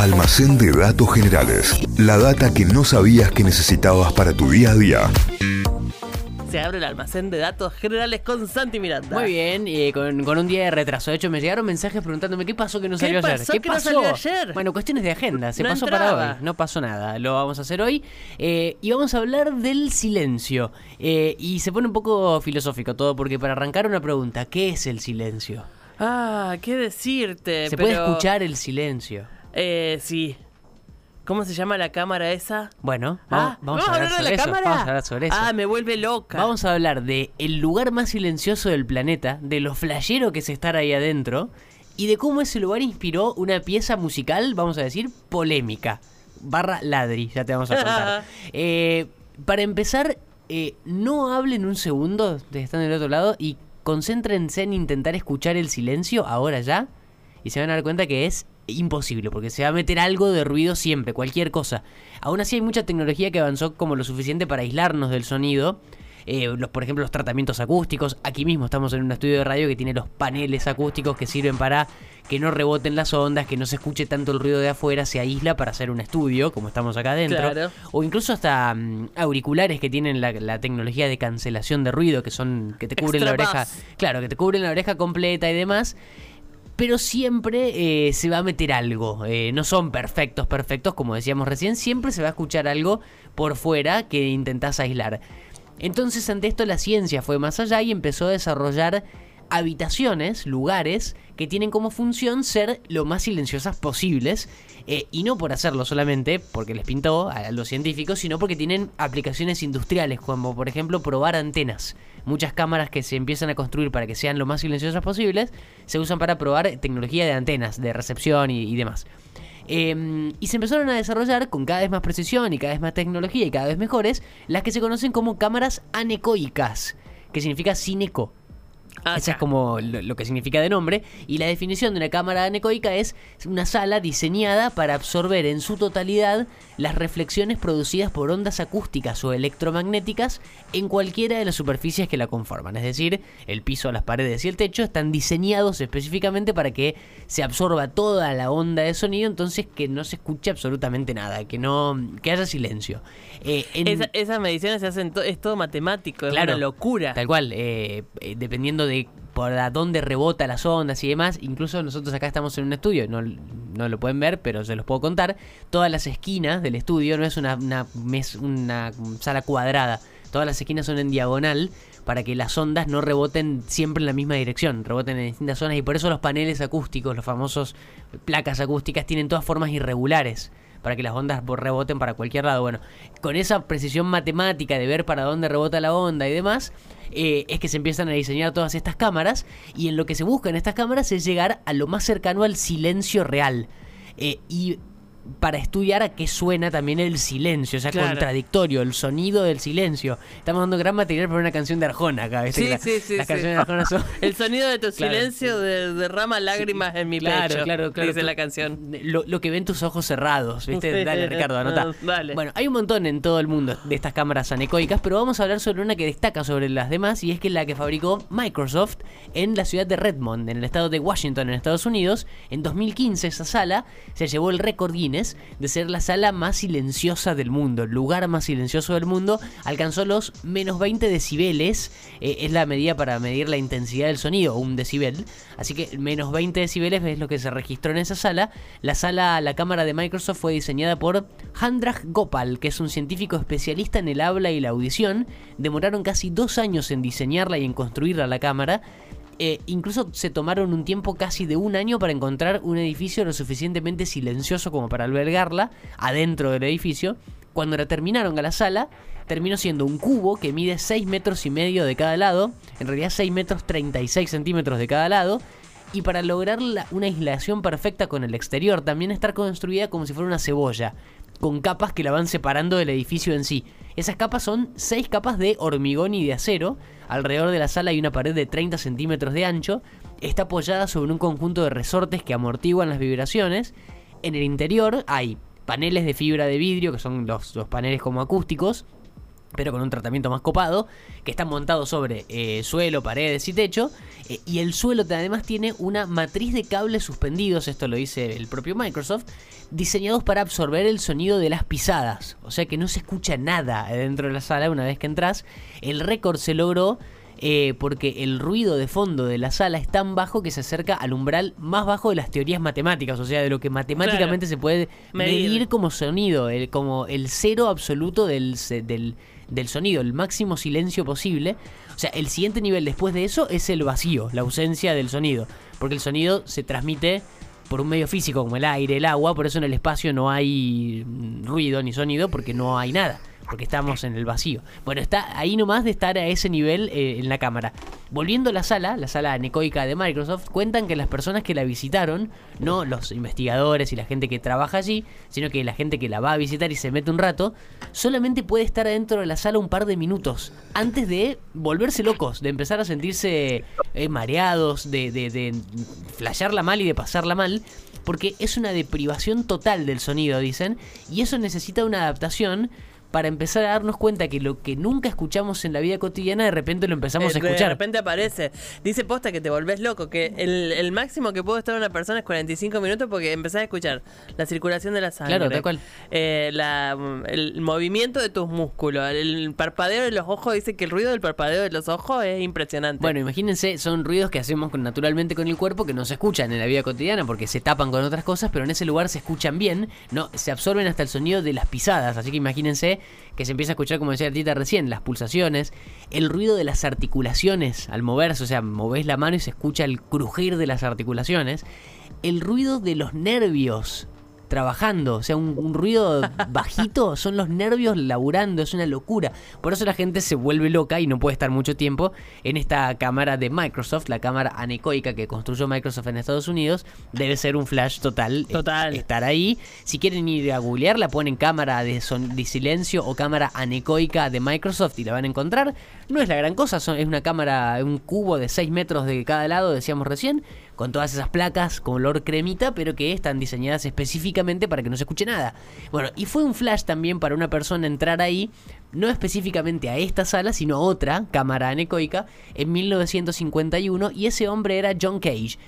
Almacén de datos generales. La data que no sabías que necesitabas para tu día a día. Se abre el almacén de datos generales con Santi Miranda. Muy bien, y con, con un día de retraso. De hecho, me llegaron mensajes preguntándome qué pasó que no ¿Qué salió ayer. pasó ¿Qué que no pasó? salió ayer? Bueno, cuestiones de agenda. Se No pasó entraba. para hoy. No pasó nada. Lo vamos a hacer hoy. Eh, y vamos a hablar del silencio. Eh, y se pone un poco filosófico todo, porque para arrancar una pregunta, ¿qué es el silencio? Ah, qué decirte. ¿Se puede escuchar el silencio? Eh, sí. ¿Cómo se llama la cámara esa? Bueno, Ah, vamos, vamos a hablar de sobre la eso. cámara. Vamos a hablar sobre eso. Ah, me vuelve loca. Vamos a hablar de el lugar más silencioso del planeta, de lo flashero que es estar ahí adentro y de cómo ese lugar inspiró una pieza musical, vamos a decir, polémica. Barra ladri, ya te vamos a contar. Eh, para empezar, eh, no hablen un segundo de están del otro lado y concéntrense en intentar escuchar el silencio ahora ya y se van a dar cuenta que es imposible, porque se va a meter algo de ruido siempre, cualquier cosa. Aún así hay mucha tecnología que avanzó como lo suficiente para aislarnos del sonido. Eh, los, por ejemplo, los tratamientos acústicos. Aquí mismo estamos en un estudio de radio que tiene los paneles acústicos que sirven para que no reboten las ondas, que no se escuche tanto el ruido de afuera, se aísla para hacer un estudio, como estamos acá adentro. Claro. O incluso hasta mm, auriculares que tienen la, la tecnología de cancelación de ruido, que son que te cubren la oreja. Claro, que te cubren la oreja completa y demás pero siempre eh, se va a meter algo. Eh, no son perfectos, perfectos, como decíamos recién, siempre se va a escuchar algo por fuera que intentás aislar. Entonces, ante esto, la ciencia fue más allá y empezó a desarrollar habitaciones, lugares, que tienen como función ser lo más silenciosas posibles. eh, y no por hacerlo solamente porque les pintó a los científicos, sino porque tienen aplicaciones industriales, como por ejemplo probar antenas. Muchas cámaras que se empiezan a construir para que sean lo más silenciosas posibles se usan para probar tecnología de antenas, de recepción y, demás. Eh, y se empezaron a desarrollar con cada vez más precisión y cada vez más tecnología y cada vez mejores las que se conocen como cámaras anecoicas, que significa sin eco. Ah, Esa es como lo, lo que significa de nombre. Y la definición de una cámara anecoica es una sala diseñada para absorber en su totalidad las reflexiones producidas por ondas acústicas o electromagnéticas en cualquiera de las superficies que la conforman. Es decir, el piso, las paredes y el techo están diseñados específicamente para que se absorba toda la onda de sonido, entonces que no se escuche absolutamente nada, que no que haya silencio. Eh, en- Esa- esas mediciones se hacen, to- es todo matemático, es Claro. una locura. Tal cual, eh, eh, de por a dónde rebota las ondas y demás, incluso nosotros acá estamos en un estudio, no, no lo pueden ver, pero se los puedo contar, todas las esquinas del estudio no es una, una sala cuadrada, todas las esquinas son en diagonal para que las ondas no reboten siempre en la misma dirección, reboten en distintas zonas y por eso los paneles acústicos, los famosos placas acústicas, tienen todas formas irregulares para que las ondas bo- reboten para cualquier lado. Bueno, con esa precisión matemática de ver para dónde rebota la onda y demás, eh, es que se empiezan a diseñar todas estas cámaras y en lo que se busca en estas cámaras es llegar a lo más cercano al silencio real. Eh, y para estudiar a qué suena también el silencio, o sea, Claro. contradictorio, el sonido del silencio. Estamos dando gran material para una canción de Arjona acá, ¿viste? Sí, la- sí, sí, Las canciones de Arjona son... El sonido de tu Claro. silencio de- derrama lágrimas en mi Claro, pecho. claro, claro. Dice Tú- la canción. Lo, lo que ven tus ojos cerrados, ¿viste? Dale, Ricardo, anota. Dale. Bueno, hay un montón en todo el mundo de estas cámaras anecoicas, pero vamos a hablar sobre una que destaca sobre las demás y es que la que fabricó Microsoft en la ciudad de Redmond, en el estado de Washington, en Estados Unidos. En 2015 esa sala se llevó el récord Guinness de ser la sala más silenciosa del mundo, el lugar más silencioso del mundo. Alcanzó los menos 20 decibeles, eh, es la medida para medir la intensidad del sonido, un decibel. Así que menos 20 decibeles es lo que se registró en esa sala. La sala, la cámara de Microsoft fue diseñada por Handraj Gopal, que es un científico especialista en el habla y la audición. Demoraron casi dos años en diseñarla y en construirla la cámara. Eh, incluso se tomaron un tiempo casi de un año para encontrar un edificio lo suficientemente silencioso como para albergarla adentro del edificio. Cuando la terminaron a la sala, terminó siendo un cubo que mide 6 metros y medio de cada lado, en realidad 6 metros 36 centímetros de cada lado, y para lograr una aislación perfecta con el exterior, también estar construida como si fuera una cebolla, con capas que la van separando del edificio en sí. Esas capas son 6 capas de hormigón y de acero. Alrededor de la sala hay una pared de 30 centímetros de ancho. Está apoyada sobre un conjunto de resortes que amortiguan las vibraciones. En el interior hay paneles de fibra de vidrio, que son los, paneles como acústicos, pero con un tratamiento más copado, que está montado sobre eh, suelo, paredes y techo, eh, y el suelo además tiene una matriz de cables suspendidos, esto lo dice el propio Microsoft, diseñados para absorber el sonido de las pisadas, o sea que no se escucha nada dentro de la sala una vez que entras. El récord se logró eh, porque el ruido de fondo de la sala es tan bajo que se acerca al umbral más bajo de las teorías matemáticas, o sea, de lo que matemáticamente se puede medir. como sonido, el, como el cero absoluto del, del, del sonido, el máximo silencio posible. O sea, el siguiente nivel después de eso es el vacío, la ausencia del sonido, porque el sonido se transmite por un medio físico como el aire, el agua, por eso en el espacio no hay ruido ni sonido porque no hay nada porque estamos en el vacío. Bueno, está ahí nomás de estar a ese nivel eh, en la cámara. Volviendo a la sala, la sala anecoica de Microsoft, cuentan que las personas que la visitaron, no los investigadores y la gente que trabaja allí, sino que la gente que la va a visitar y se mete un rato, solamente puede estar adentro de la sala un par de minutos antes de volverse locos, de empezar a sentirse eh, mareados, de, de, de flashearla mal y de pasarla mal porque es una deprivación total del sonido, dicen, y eso necesita una adaptación para empezar a darnos cuenta que lo que nunca escuchamos en la vida cotidiana de repente lo empezamos a escuchar. De repente aparece. Dice posta que te volvés loco, que el, máximo que puede estar una persona es 45 minutos porque empezás a escuchar la circulación de la sangre. Claro, tal cual. Eh, el movimiento de tus músculos, el parpadeo de los ojos, dice que el ruido del parpadeo de los ojos es impresionante. Bueno, imagínense, son ruidos que hacemos naturalmente con el cuerpo que no se escuchan en la vida cotidiana porque se tapan con otras cosas, pero en ese lugar se escuchan bien, no se absorben hasta el sonido de las pisadas, así que imagínense que se empieza a escuchar, como decía Tita recién, las pulsaciones, el ruido de las articulaciones al moverse, o sea, movés la mano y se escucha el crujir de las articulaciones, el ruido de los nervios trabajando, o sea, un, ruido bajito, son los nervios laburando, es una locura. Por eso la gente se vuelve loca y no puede estar mucho tiempo en esta cámara de Microsoft, la cámara anecoica que construyó Microsoft en Estados Unidos, debe ser un flash total, eh, total. estar ahí. Si quieren ir a googlear, la ponen cámara de, de silencio o cámara anecoica de Microsoft y la van a encontrar. No es la gran cosa, son, es una cámara, un cubo de 6 metros de cada lado, decíamos recién, con todas esas placas color cremita, pero que están diseñadas específicamente para que no se escuche nada. Bueno, y fue un flash también para una persona entrar ahí, no específicamente a esta sala, sino a otra cámara anecoica, en 1951, y ese hombre era John Cage.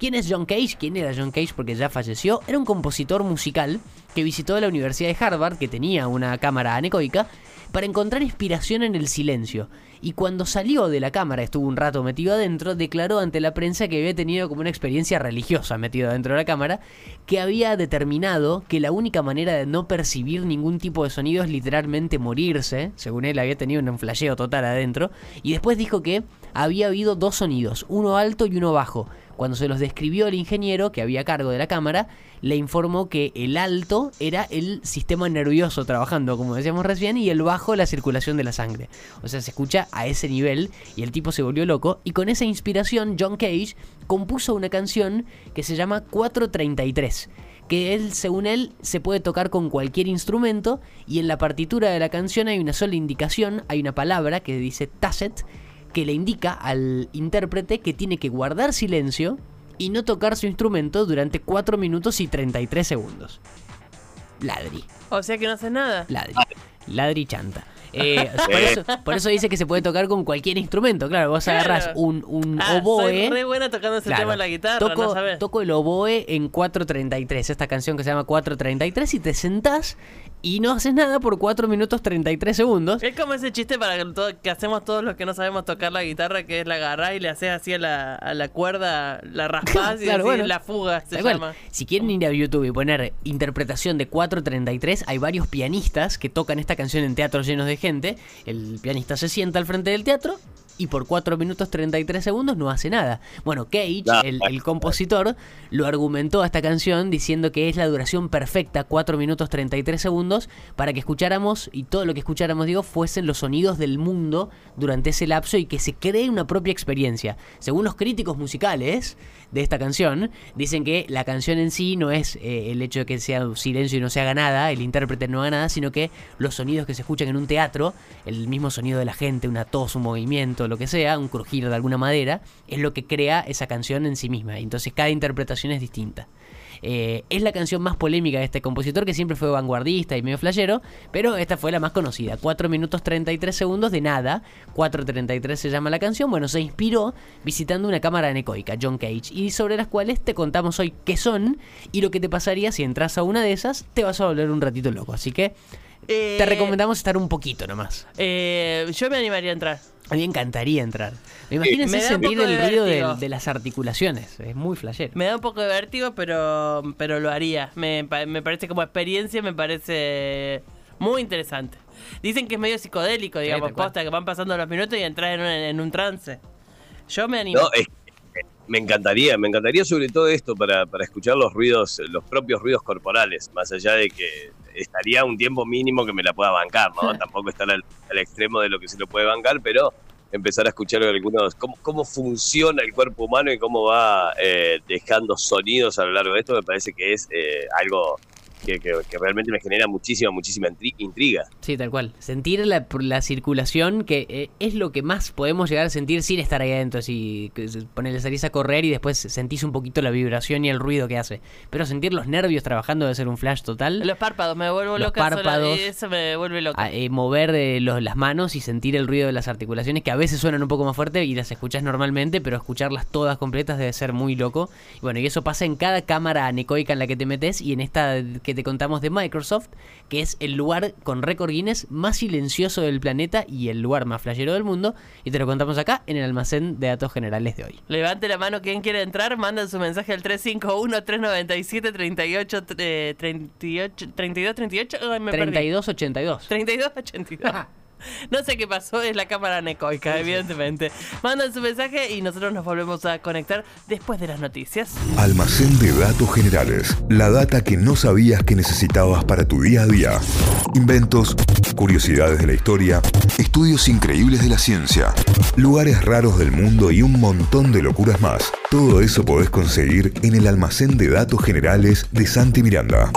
¿Quién es John Cage? ¿Quién era John Cage? Porque ya falleció. Era un compositor musical que visitó la Universidad de Harvard, que tenía una cámara anecoica, para encontrar inspiración en el silencio. Y cuando salió de la cámara, estuvo un rato metido adentro, declaró ante la prensa que había tenido como una experiencia religiosa metido adentro de la cámara, que había determinado que la única manera de no percibir ningún tipo de sonido es literalmente morirse, según él había tenido un flasheo total adentro, y después dijo que había habido dos sonidos, uno alto y uno bajo, cuando se los describió el ingeniero que había cargo de la cámara, le informó que el alto era el sistema nervioso trabajando, como decíamos recién, y el bajo la circulación de la sangre. O sea, se escucha a ese nivel y el tipo se volvió loco. Y con esa inspiración, John Cage compuso una canción que se llama 433 que él, según él, se puede tocar con cualquier instrumento y en la partitura de la canción hay una sola indicación, hay una palabra que dice tacet, que le indica al intérprete que tiene que guardar silencio y no tocar su instrumento durante 4 minutos y 33 segundos. Ladri. O sea que no hace nada. Ladri. Ladri chanta. Eh, por, eso, dice que se puede tocar con cualquier instrumento. Claro, vos agarrás un, un ah, oboe. Soy re buena tocando ese tema en la guitarra, toco, no Toco el oboe en 433, esta canción que se llama 433, y te sentás y no haces nada por 4 minutos 33 segundos. Es como ese chiste para que, que hacemos todos los que no sabemos tocar la guitarra, que es la agarrás y le haces así a la, a la cuerda, la raspás y la fuga se llama. Si quieren ir a YouTube y poner interpretación de 433, hay varios pianistas que tocan esta canción en teatros llenos de gente. El pianista se sienta al frente del teatro y por 4 minutos 33 segundos no hace nada. Bueno, Cage, el, el, compositor, lo argumentó a esta canción diciendo que es la duración perfecta, 4 minutos 33 segundos, para que escucháramos, y todo lo que escucháramos, digo, fuesen los sonidos del mundo durante ese lapso y que se cree una propia experiencia. Según los críticos musicales de esta canción, dicen que la canción en sí no es eh, el hecho de que sea silencio y no se haga nada, el intérprete no haga nada, sino que los sonidos que se escuchan en un teatro, el mismo sonido de la gente, una tos, un movimiento, lo que sea, un crujir de alguna madera, es lo que crea esa canción en sí misma. Entonces cada interpretación es distinta. Eh, es la canción más polémica de este compositor que siempre fue vanguardista y medio flashero, pero esta fue la más conocida. 4 minutos 33 segundos de nada. 4.33 se llama la canción. Bueno, se inspiró visitando una cámara anecoica, John Cage, y sobre las cuales te contamos hoy qué son y lo que te pasaría si entras a una de esas, te vas a volver un ratito loco. Así que te eh, recomendamos estar un poquito nomás. Eh, yo me animaría a entrar. A mí me encantaría entrar. Me imagínense sentir el ruido de, las articulaciones. Es muy flashero. Me da un poco de vértigo, pero, pero lo haría. Me, parece como experiencia, me parece muy interesante. Dicen que es medio psicodélico, digamos, posta, que van pasando los minutos y entras en un, trance. Yo me animo. No, me encantaría, me encantaría sobre todo esto para, para escuchar los ruidos, los propios ruidos corporales, más allá de que estaría un tiempo mínimo que me la pueda bancar, ¿no? Tampoco estar al, extremo de lo que se lo puede bancar, pero empezar a escuchar algunos, cómo, cómo funciona el cuerpo humano y cómo va eh, dejando sonidos a lo largo de esto, me parece que es eh, algo que, realmente me genera muchísima, muchísima intriga. Sí, tal cual. Sentir la, la circulación, que eh, es lo que más podemos llegar a sentir sin estar ahí adentro. Si ponerle salís a correr y después sentís un poquito la vibración y el ruido que hace. Pero sentir los nervios trabajando debe ser un flash total. Los párpados, me vuelvo los Párpados, eso me vuelve loca. Eh, mover los, las manos y sentir el ruido de las articulaciones, que a veces suenan un poco más fuerte y las escuchas normalmente, pero escucharlas todas completas debe ser muy loco. Y bueno, y eso pasa en cada cámara anecoica en la que te metes y en esta que te contamos de Microsoft, que es el lugar con récord Guinness más silencioso del planeta y el lugar más flashero del mundo. Y te lo contamos acá en el almacén de datos generales de hoy. Levante la mano quien quiere entrar, manda su mensaje al 351-397-38, 38, 32, 38. 3282. 3282. No sé qué pasó, es la cámara necoica, evidentemente. Mandan su mensaje y nosotros nos volvemos a conectar después de las noticias. Almacén de datos generales. La data que no sabías que necesitabas para tu día a día. Inventos, curiosidades de la historia, estudios increíbles de la ciencia, lugares raros del mundo y un montón de locuras más. Todo eso podés conseguir en el almacén de datos generales de Santi Miranda.